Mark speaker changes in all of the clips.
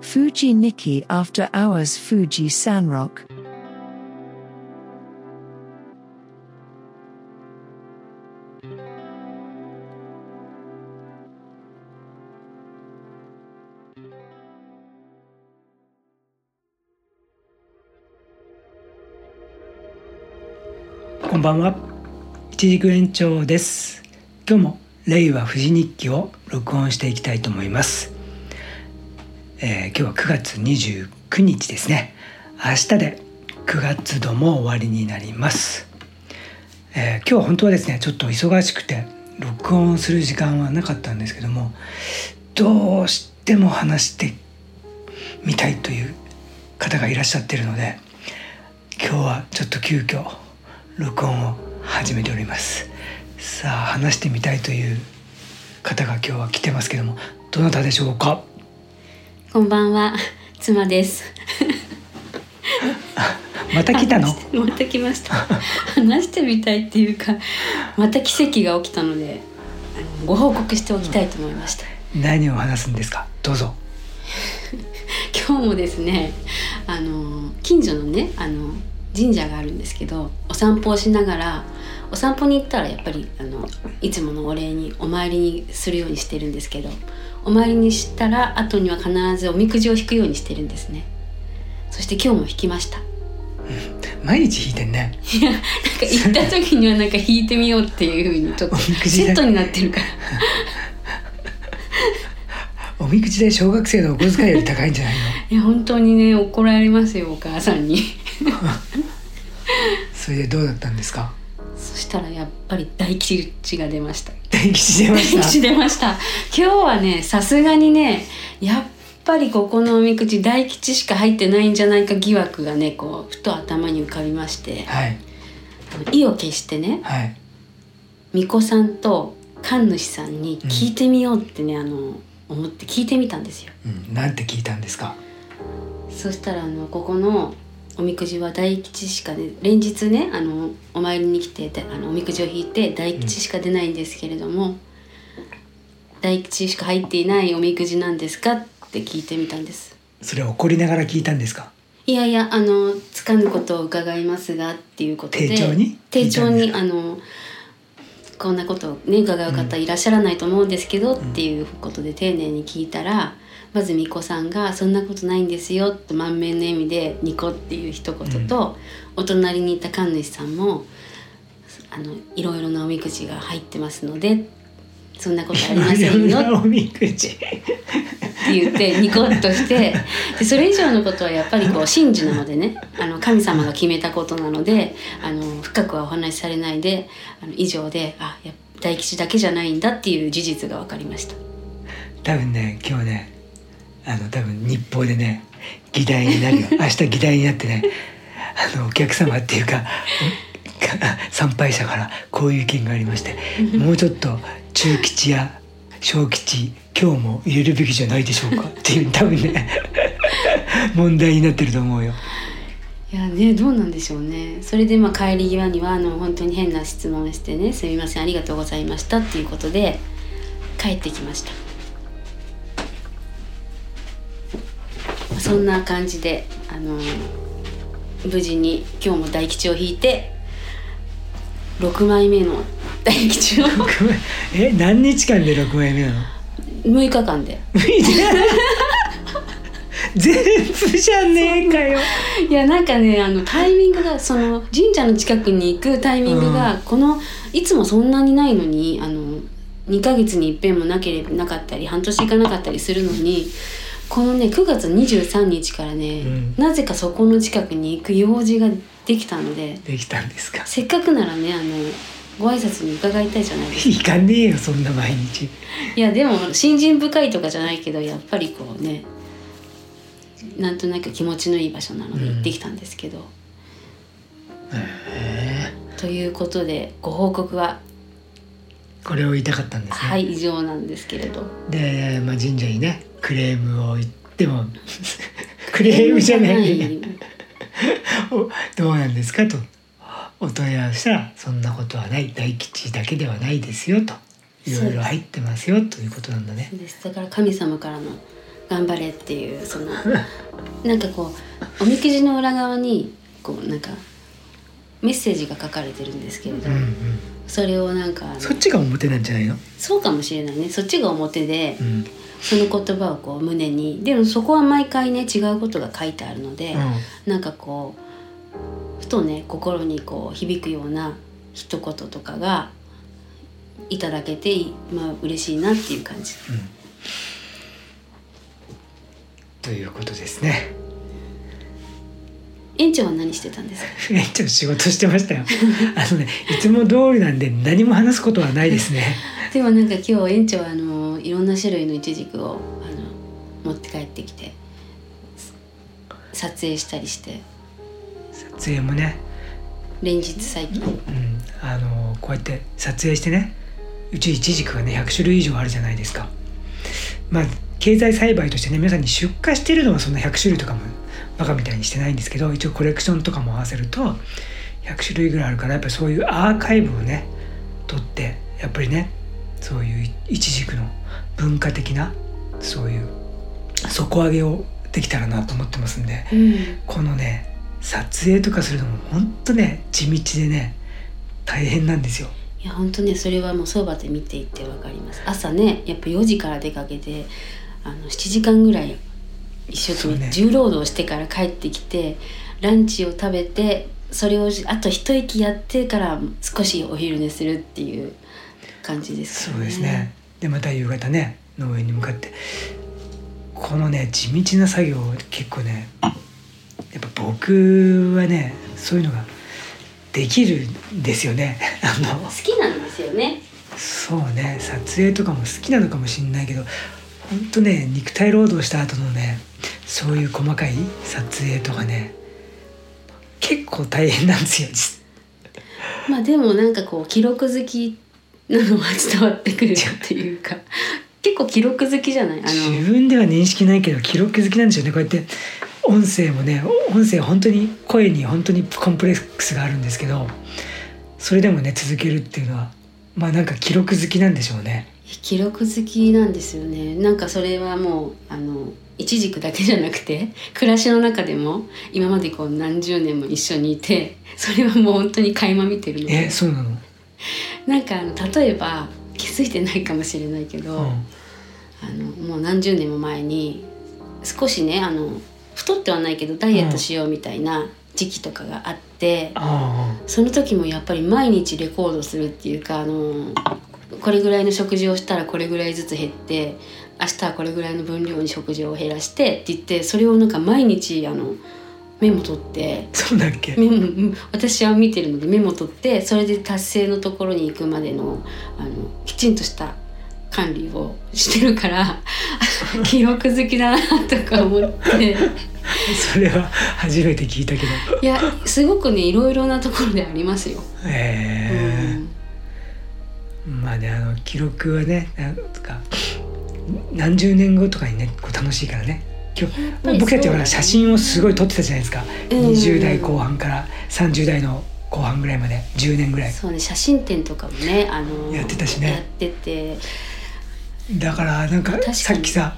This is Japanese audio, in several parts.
Speaker 1: Fuji Nikki After Hours Fuji Sanrock.
Speaker 2: こんばんは一軸延長です今日も令和富士日記を録音していきたいと思います、えー今日は9月29日ですね。明日で9月度も終わりになります、えー今日は本当はですねちょっと忙しくて録音する時間はなかったんですけどもどうしても話してみたいという方がいらっしゃってるので今日はちょっと急遽録音を始めております。さあ話してみたいという方が今日は来てますけどもどなたでしょうか？
Speaker 3: こんばんは、妻です。
Speaker 2: また来たの？
Speaker 3: また来ました。話してみたいっていうか、また奇跡が起きたので、ご報告しておきたいと思いました。
Speaker 2: 何を話すんですか？どうぞ
Speaker 3: 今日もですね、あの近所のね、あの神社があるんですけど、お散歩をしながら。お散歩に行ったらやっぱりあのいつものお礼にお参りにするようにしてるんですけどお参りにしたら後には必ずおみくじを引くようにしてるんですね。そして今日も引きました。
Speaker 2: 毎日弾いてんね。
Speaker 3: いやなんか行った時にはなんか弾いてみようっていうふうにちょっとセットになってるから。
Speaker 2: おみくじで小学生のお小遣いより高いんじゃないの？
Speaker 3: いや本当にね怒られますよお母さんに。
Speaker 2: それでどうだったんですか？
Speaker 3: そしたらやっぱり大吉が出ました
Speaker 2: 大吉出ま
Speaker 3: 大
Speaker 2: した。
Speaker 3: 吉出ました。今日はねさすがにねやっぱりここのおみくじ大吉しか入ってないんじゃないか疑惑がねこうふと頭に浮かびまして。
Speaker 2: はい。
Speaker 3: 意を決してね
Speaker 2: はい。
Speaker 3: 巫女さんと神主さんに聞いてみようってね、あの思って聞いてみたんですよ。
Speaker 2: うん、なんて聞いたんですか？
Speaker 3: そしたらあのここのおみくじは大吉しかね連日ねあのお参りに来てであのおみくじを引いて大吉しか出ないんですけれども、大吉しか入っていないおみくじなんですかって聞いてみたんです。
Speaker 2: それ怒りながら聞いたんですか？
Speaker 3: いやいやあのつかぬことを伺いますがっていうことで
Speaker 2: 丁重に？
Speaker 3: あのこんなことをね伺う方いらっしゃらないと思うんですけど、っていうことで丁寧に聞いたらまず巫女さんが「そんなことないんですよ」と満面の笑みで「ニコ」っていう一言と、お隣にいた神主さんも「あのいろいろなおみくじが入ってますのでそんなことありませんよ」
Speaker 2: おみくじ
Speaker 3: って言ってニコッとしてでそれ以上のことはやっぱりこう神事なのでねあの神様が決めたことなのであの深くはお話しされないであの以上であや大吉だけじゃないんだっていう事実が分かりました。
Speaker 2: 多分ね今日ねあの多分日報でね議題になるよ。明日議題になってねあのお客様っていうか 参拝者からこういう意見がありましてもうちょっと中吉や小吉今日も入れるべきじゃないでしょうかっていう多分ね 問題になってると思うよ。
Speaker 3: いやねどうなんでしょうねそれでまあ帰り際にはあの本当に変な質問してね「すみませんありがとうございました」っていうことで帰ってきましたそんな感じであの無事に今日も大吉を引いて6枚目の大吉を
Speaker 2: え何日間で6枚目なの
Speaker 3: ？6日間で。
Speaker 2: 全部じゃねえかよ。
Speaker 3: いやなんかねあのタイミングがその神社の近くに行くタイミングが、このいつもそんなにないのにあの2ヶ月に一遍もなければなかったり半年行かなかったりするのにこのね9月23日からね、
Speaker 2: うん。
Speaker 3: なぜかそこの近くに行く用事ができたので
Speaker 2: できたんですか？
Speaker 3: せっかくならねあのご挨拶に伺いたいじゃないですか。
Speaker 2: 行かねえよそんな毎日。
Speaker 3: いやでも信心深いとかじゃないけどやっぱりこうねなんとなく気持ちのいい場所なので行ってきたんですけど、
Speaker 2: へえ。
Speaker 3: ということでご報告は？
Speaker 2: これを言いたかったんですね。
Speaker 3: はい以上なんですけれど。
Speaker 2: で、まあ、神社にねクレームを言っても クレームじゃない。お どうなんですかと。お問い合わせしたらそんなことはない。大吉だけではないですよと。いろいろ入ってますよということなんだね。
Speaker 3: です。だから神様からの頑張れっていうその なんかこうおみくじの裏側にこうなんかメッセージが書かれてるんですけれど、
Speaker 2: うんうん。
Speaker 3: それをなんか
Speaker 2: そっちが表なんじゃないの、
Speaker 3: そうかもしれないね。そっちが表で、
Speaker 2: うん
Speaker 3: その言葉をこう胸に。でもそこは毎回ね違うことが書いてあるので、なんかこうふとね心にこう響くような一言とかがいただけてまあ嬉しいなっていう感じ。
Speaker 2: ということですね。
Speaker 3: 園長は何してたんですか？
Speaker 2: 園長仕事してましたよ。あのねいつも通りなんで何も話すことはないですね
Speaker 3: でもなんか今日園長はあのいろんな種類のイチジクをあの持って帰ってきて撮影したりして。
Speaker 2: 撮影もね、
Speaker 3: 連日最近。
Speaker 2: うん、あのこうやって撮影してねうちイチジクがね100種類以上あるじゃないですか。まあ経済栽培としてね皆さんに出荷してるのはそんな100種類とかもバカみたいにしてないんですけど一応コレクションとかも合わせると100種類ぐらいあるからやっぱりそういうアーカイブをね取ってやっぱりねそういうイチジクの文化的なそういう底上げをできたらなと思ってますんで
Speaker 3: うん。
Speaker 2: このね撮影とかするのもほんとね地道でね大変なんですよ。
Speaker 3: いや本当ねそれはもうそばで見ていてわかります。朝ねやっぱ4時から出かけてあの7時間ぐらい一生懸命重労働してから帰ってきて、ランチを食べてそれをあと一息やってから少しお昼寝するっていう感じですね。
Speaker 2: そうですね。でまた夕方ね農園に向かってこのね地道な作業を結構ねやっぱ僕はねそういうのができるんですよね。あの
Speaker 3: 好きなんですよね。
Speaker 2: そうね撮影とかも好きなのかもしれないけど本当ね肉体労働した後のねそういう細かい撮影とかね結構大変なんですよ。実
Speaker 3: まあでもなんかこう記録好きなのは伝わってくるっていうか結構記録好きじゃない？あ
Speaker 2: 自
Speaker 3: の
Speaker 2: 分では認識ないけど記録好きなんでしょうね。こうやって音声もね音声本当に声に本当にコンプレックスがあるんですけどそれでもね続けるっていうのはまあなんか記録好きなんでしょうね。
Speaker 3: 記録好きなんですよね。なんかそれはもうあの一軸だけじゃなくて暮らしの中でも今までこう何十年も一緒にいてそれはもう本当に垣間見てるの
Speaker 2: え
Speaker 3: で
Speaker 2: そうなの、
Speaker 3: なんかあの例えば気づいてないかもしれないけど、
Speaker 2: うん、
Speaker 3: あのもう何十年も前に少しねあの太ってはないけどダイエットしようみたいな時期とかがあって、
Speaker 2: あ
Speaker 3: その時もやっぱり毎日レコードするっていうかあのこれぐらいの食事をしたらこれぐらいずつ減って明日はこれぐらいの分量に食事を減らしてって言ってそれをなんか毎日あのメモ取って。
Speaker 2: あそうだっけ？
Speaker 3: メモうん私は見てるのでメモ取ってそれで達成のところに行くまでのあのきちんとした管理をしてるから 記録好きだなとか思って。
Speaker 2: それは初めて聞いたけど。
Speaker 3: いやすごくねいろいろなところでありますよ。
Speaker 2: え。
Speaker 3: うん。
Speaker 2: えまあねあの記録はねなんか何十年後とかにねこう楽しいからね今日僕たちは写真をすごい撮ってたじゃないですか、
Speaker 3: うん
Speaker 2: 20代後半から30代の後半ぐらいまで10年ぐらい。
Speaker 3: そうね写真展とかもねあの
Speaker 2: やってたしね。
Speaker 3: やってて。
Speaker 2: だからなんかさっきさ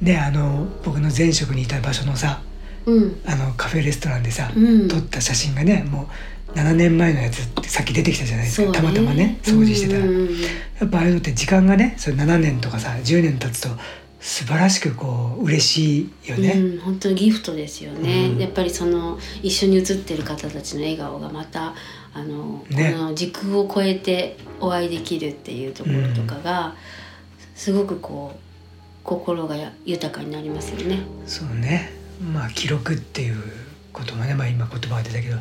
Speaker 2: ねあの僕の前職にいた場所のさ
Speaker 3: うん。
Speaker 2: あのカフェレストランでさ、
Speaker 3: うん。
Speaker 2: 撮った写真がねもう7年前のやつってさっき出てきたじゃないですか。たまたまね掃除してたら、やっぱああいうのって時間がねそれ7年とかさ10年経つと素晴らしくこう嬉しいよね。
Speaker 3: うん、本当にギフトですよね、
Speaker 2: うん。
Speaker 3: やっぱりその一緒に写ってる方たちの笑顔がまたあの、
Speaker 2: ね。
Speaker 3: この時空を超えてお会いできるっていうところとかが、すごくこう心がや豊かになりますよね。
Speaker 2: そうね。まあ記録っていうこともね、まあ、今言葉が出たけど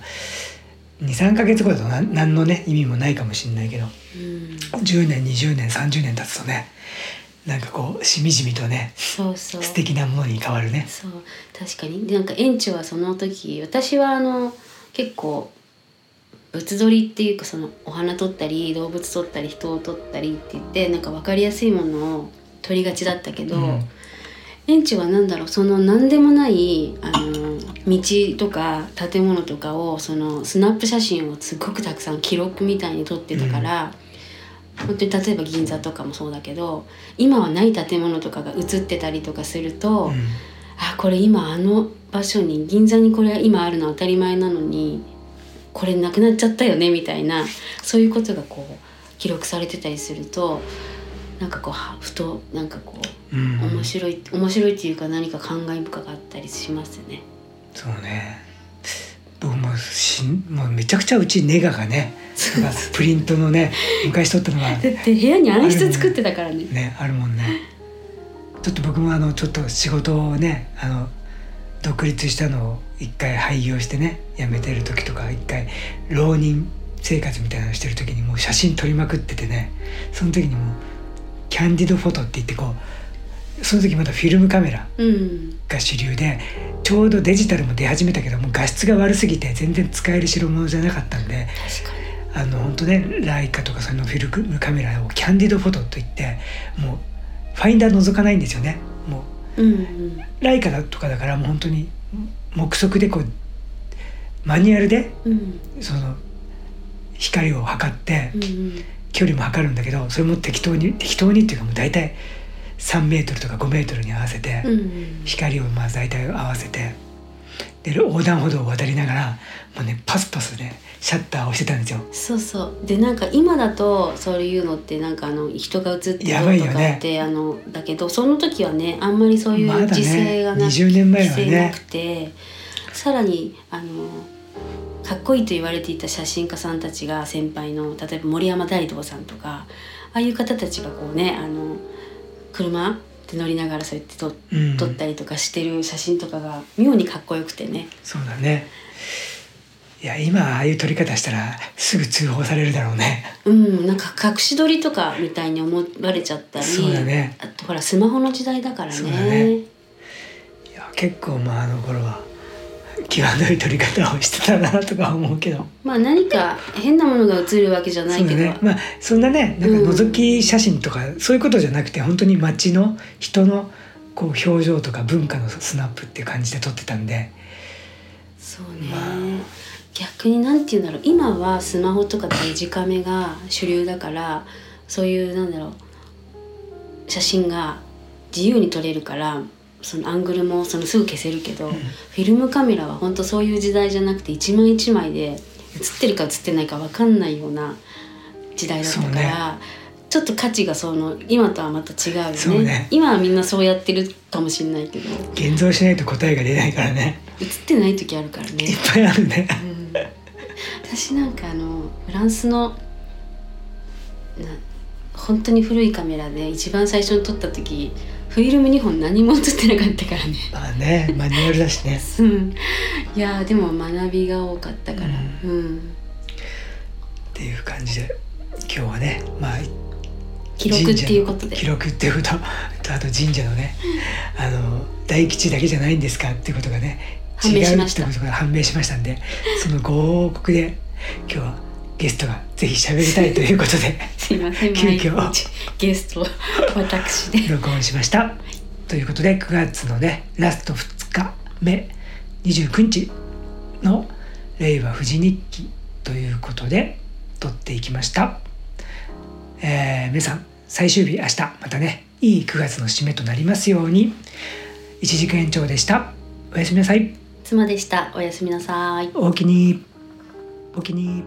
Speaker 2: 23か月後だと何何のね意味もないかもしれないけど
Speaker 3: うん、
Speaker 2: 10年20年30年経つとねなんかこうしみじみとね
Speaker 3: そうそう。
Speaker 2: 素敵なものに変わるね。
Speaker 3: そう確かに。でなんか園長はその時私はあの結構物撮りっていうかそのお花撮ったり動物撮ったり人を撮ったりって言ってなんか分かりやすいものを撮りがちだったけど、
Speaker 2: うん。
Speaker 3: 園長は何だろうその何でもないあの道とか建物とかをそのスナップ写真をすごくたくさん記録みたいに撮ってたから、本当に例えば銀座とかもそうだけど今はない建物とかが映ってたりとかすると、
Speaker 2: うん。
Speaker 3: あこれ今あの場所に銀座にこれ今あるの当たり前なのにこれなくなっちゃったよねみたいなそういうことがこう記録されてたりするとなんかこうはふとなんかこう
Speaker 2: うん。
Speaker 3: 面白い面白いっていうか何か感慨深かったりしますよね。
Speaker 2: そうね。僕もしんもうめちゃくちゃうちネガがねプリントのね昔撮ったのが
Speaker 3: だって部屋に暗室作ってたからね。
Speaker 2: ねあるもんねちょっと僕もあのちょっと仕事をねあの独立したのを一回廃業してね辞めてる時とか一回浪人生活みたいなのしてる時にもう写真撮りまくっててねその時にもうキャンディドフォトって言ってこうその時まだフィルムカメラ
Speaker 3: うん
Speaker 2: が主流でちょうどデジタルも出始めたけどもう画質が悪すぎて全然使える代物じゃなかったんで
Speaker 3: 確かに。
Speaker 2: あの本当ねライカとかそのフィルムカメラをキャンディドフォトといってもうファインダー覗かないんですよね。も
Speaker 3: うんうん。
Speaker 2: うライカだとかだからもう本当に目測でこうマニュアルで
Speaker 3: うん。
Speaker 2: その光を測って
Speaker 3: うんうん。
Speaker 2: 距離も測るんだけどそれも適当に適当にっていうかもう大体3メートルとか5メートルに合わせて、
Speaker 3: うんうん。
Speaker 2: 光をまあ大体合わせてで横断歩道を渡りながらもうねパスパスねシャッターを押してたんですよ。
Speaker 3: そうそうでなんか今だとそういうのってなんかあの人が映ってるとか
Speaker 2: ね
Speaker 3: って、あのだけどその時はねあんまりそういう時勢がな,、
Speaker 2: 20年前はね
Speaker 3: なくてさらにあのかっこいいと言われていた写真家さんたちが先輩の例えば森山大道さんとかああいう方たちがこうねあの車で乗りながらそうやって撮
Speaker 2: うん、
Speaker 3: 撮ったりとかしてる写真とかが妙にかっこよくてね。
Speaker 2: そうだね。いや今ああいう撮り方したらすぐ通報されるだろうね。
Speaker 3: うん、なんか隠し撮りとかみたいに思われちゃったり
Speaker 2: そうだね
Speaker 3: あとほらスマホの時代だから
Speaker 2: そうだ
Speaker 3: ね
Speaker 2: ねいや結構まああの頃は際どい撮り方をしてたなとか思うけど。
Speaker 3: まあ何か変なものが映るわけじゃないうけど、
Speaker 2: ね。まあそんなねなんか覗き写真とか、そういうことじゃなくて本当に街の人のこう表情とか文化のスナップっていう感じで撮ってたんで。
Speaker 3: そうね、
Speaker 2: まあ
Speaker 3: 逆になんて言うんだろう。今はスマホとかデジカメが主流だからそういうなんだろう写真が自由に撮れるからそのアングルもそのすぐ消せるけど、フィルムカメラは本当そういう時代じゃなくて一枚一枚で写ってるか写ってないか分かんないような時代だったから、
Speaker 2: ね。
Speaker 3: ちょっと価値がその今とはまた違うよね。
Speaker 2: ね。
Speaker 3: 今はみんなそうやってるかもしれないけど。
Speaker 2: 現像しないと答えが出ないからね。
Speaker 3: 写ってない時あるからね。
Speaker 2: いっ。ぱいあるね。
Speaker 3: うん私なんかあのフランスのな本当に古いカメラで一番最初に撮った時フィルム2本何も写ってなかったからね。
Speaker 2: まあねマニュアルだしね。
Speaker 3: うん。いやーでも学びが多かったから、
Speaker 2: う
Speaker 3: うん。
Speaker 2: っていう感じで今日はねまあ
Speaker 3: 記録っていうことで。
Speaker 2: 記録っていうこと。と あと神社のねあの大吉だけじゃないんですかっていうことがね違うってことが判明しましたんでそのご報告で今日はゲストがぜひ喋りたいということで
Speaker 3: すいません
Speaker 2: 急遽
Speaker 3: ゲスト私で
Speaker 2: 録音しました。ということで9月のねラスト2日目29日の「令和富士日記」ということで撮っていきました。えー皆さん最終日明日またねいい9月の締めとなりますように1時間延長でした。おやすみなさい。
Speaker 3: 妻でしたおやすみなさい
Speaker 2: おおきに。おきに。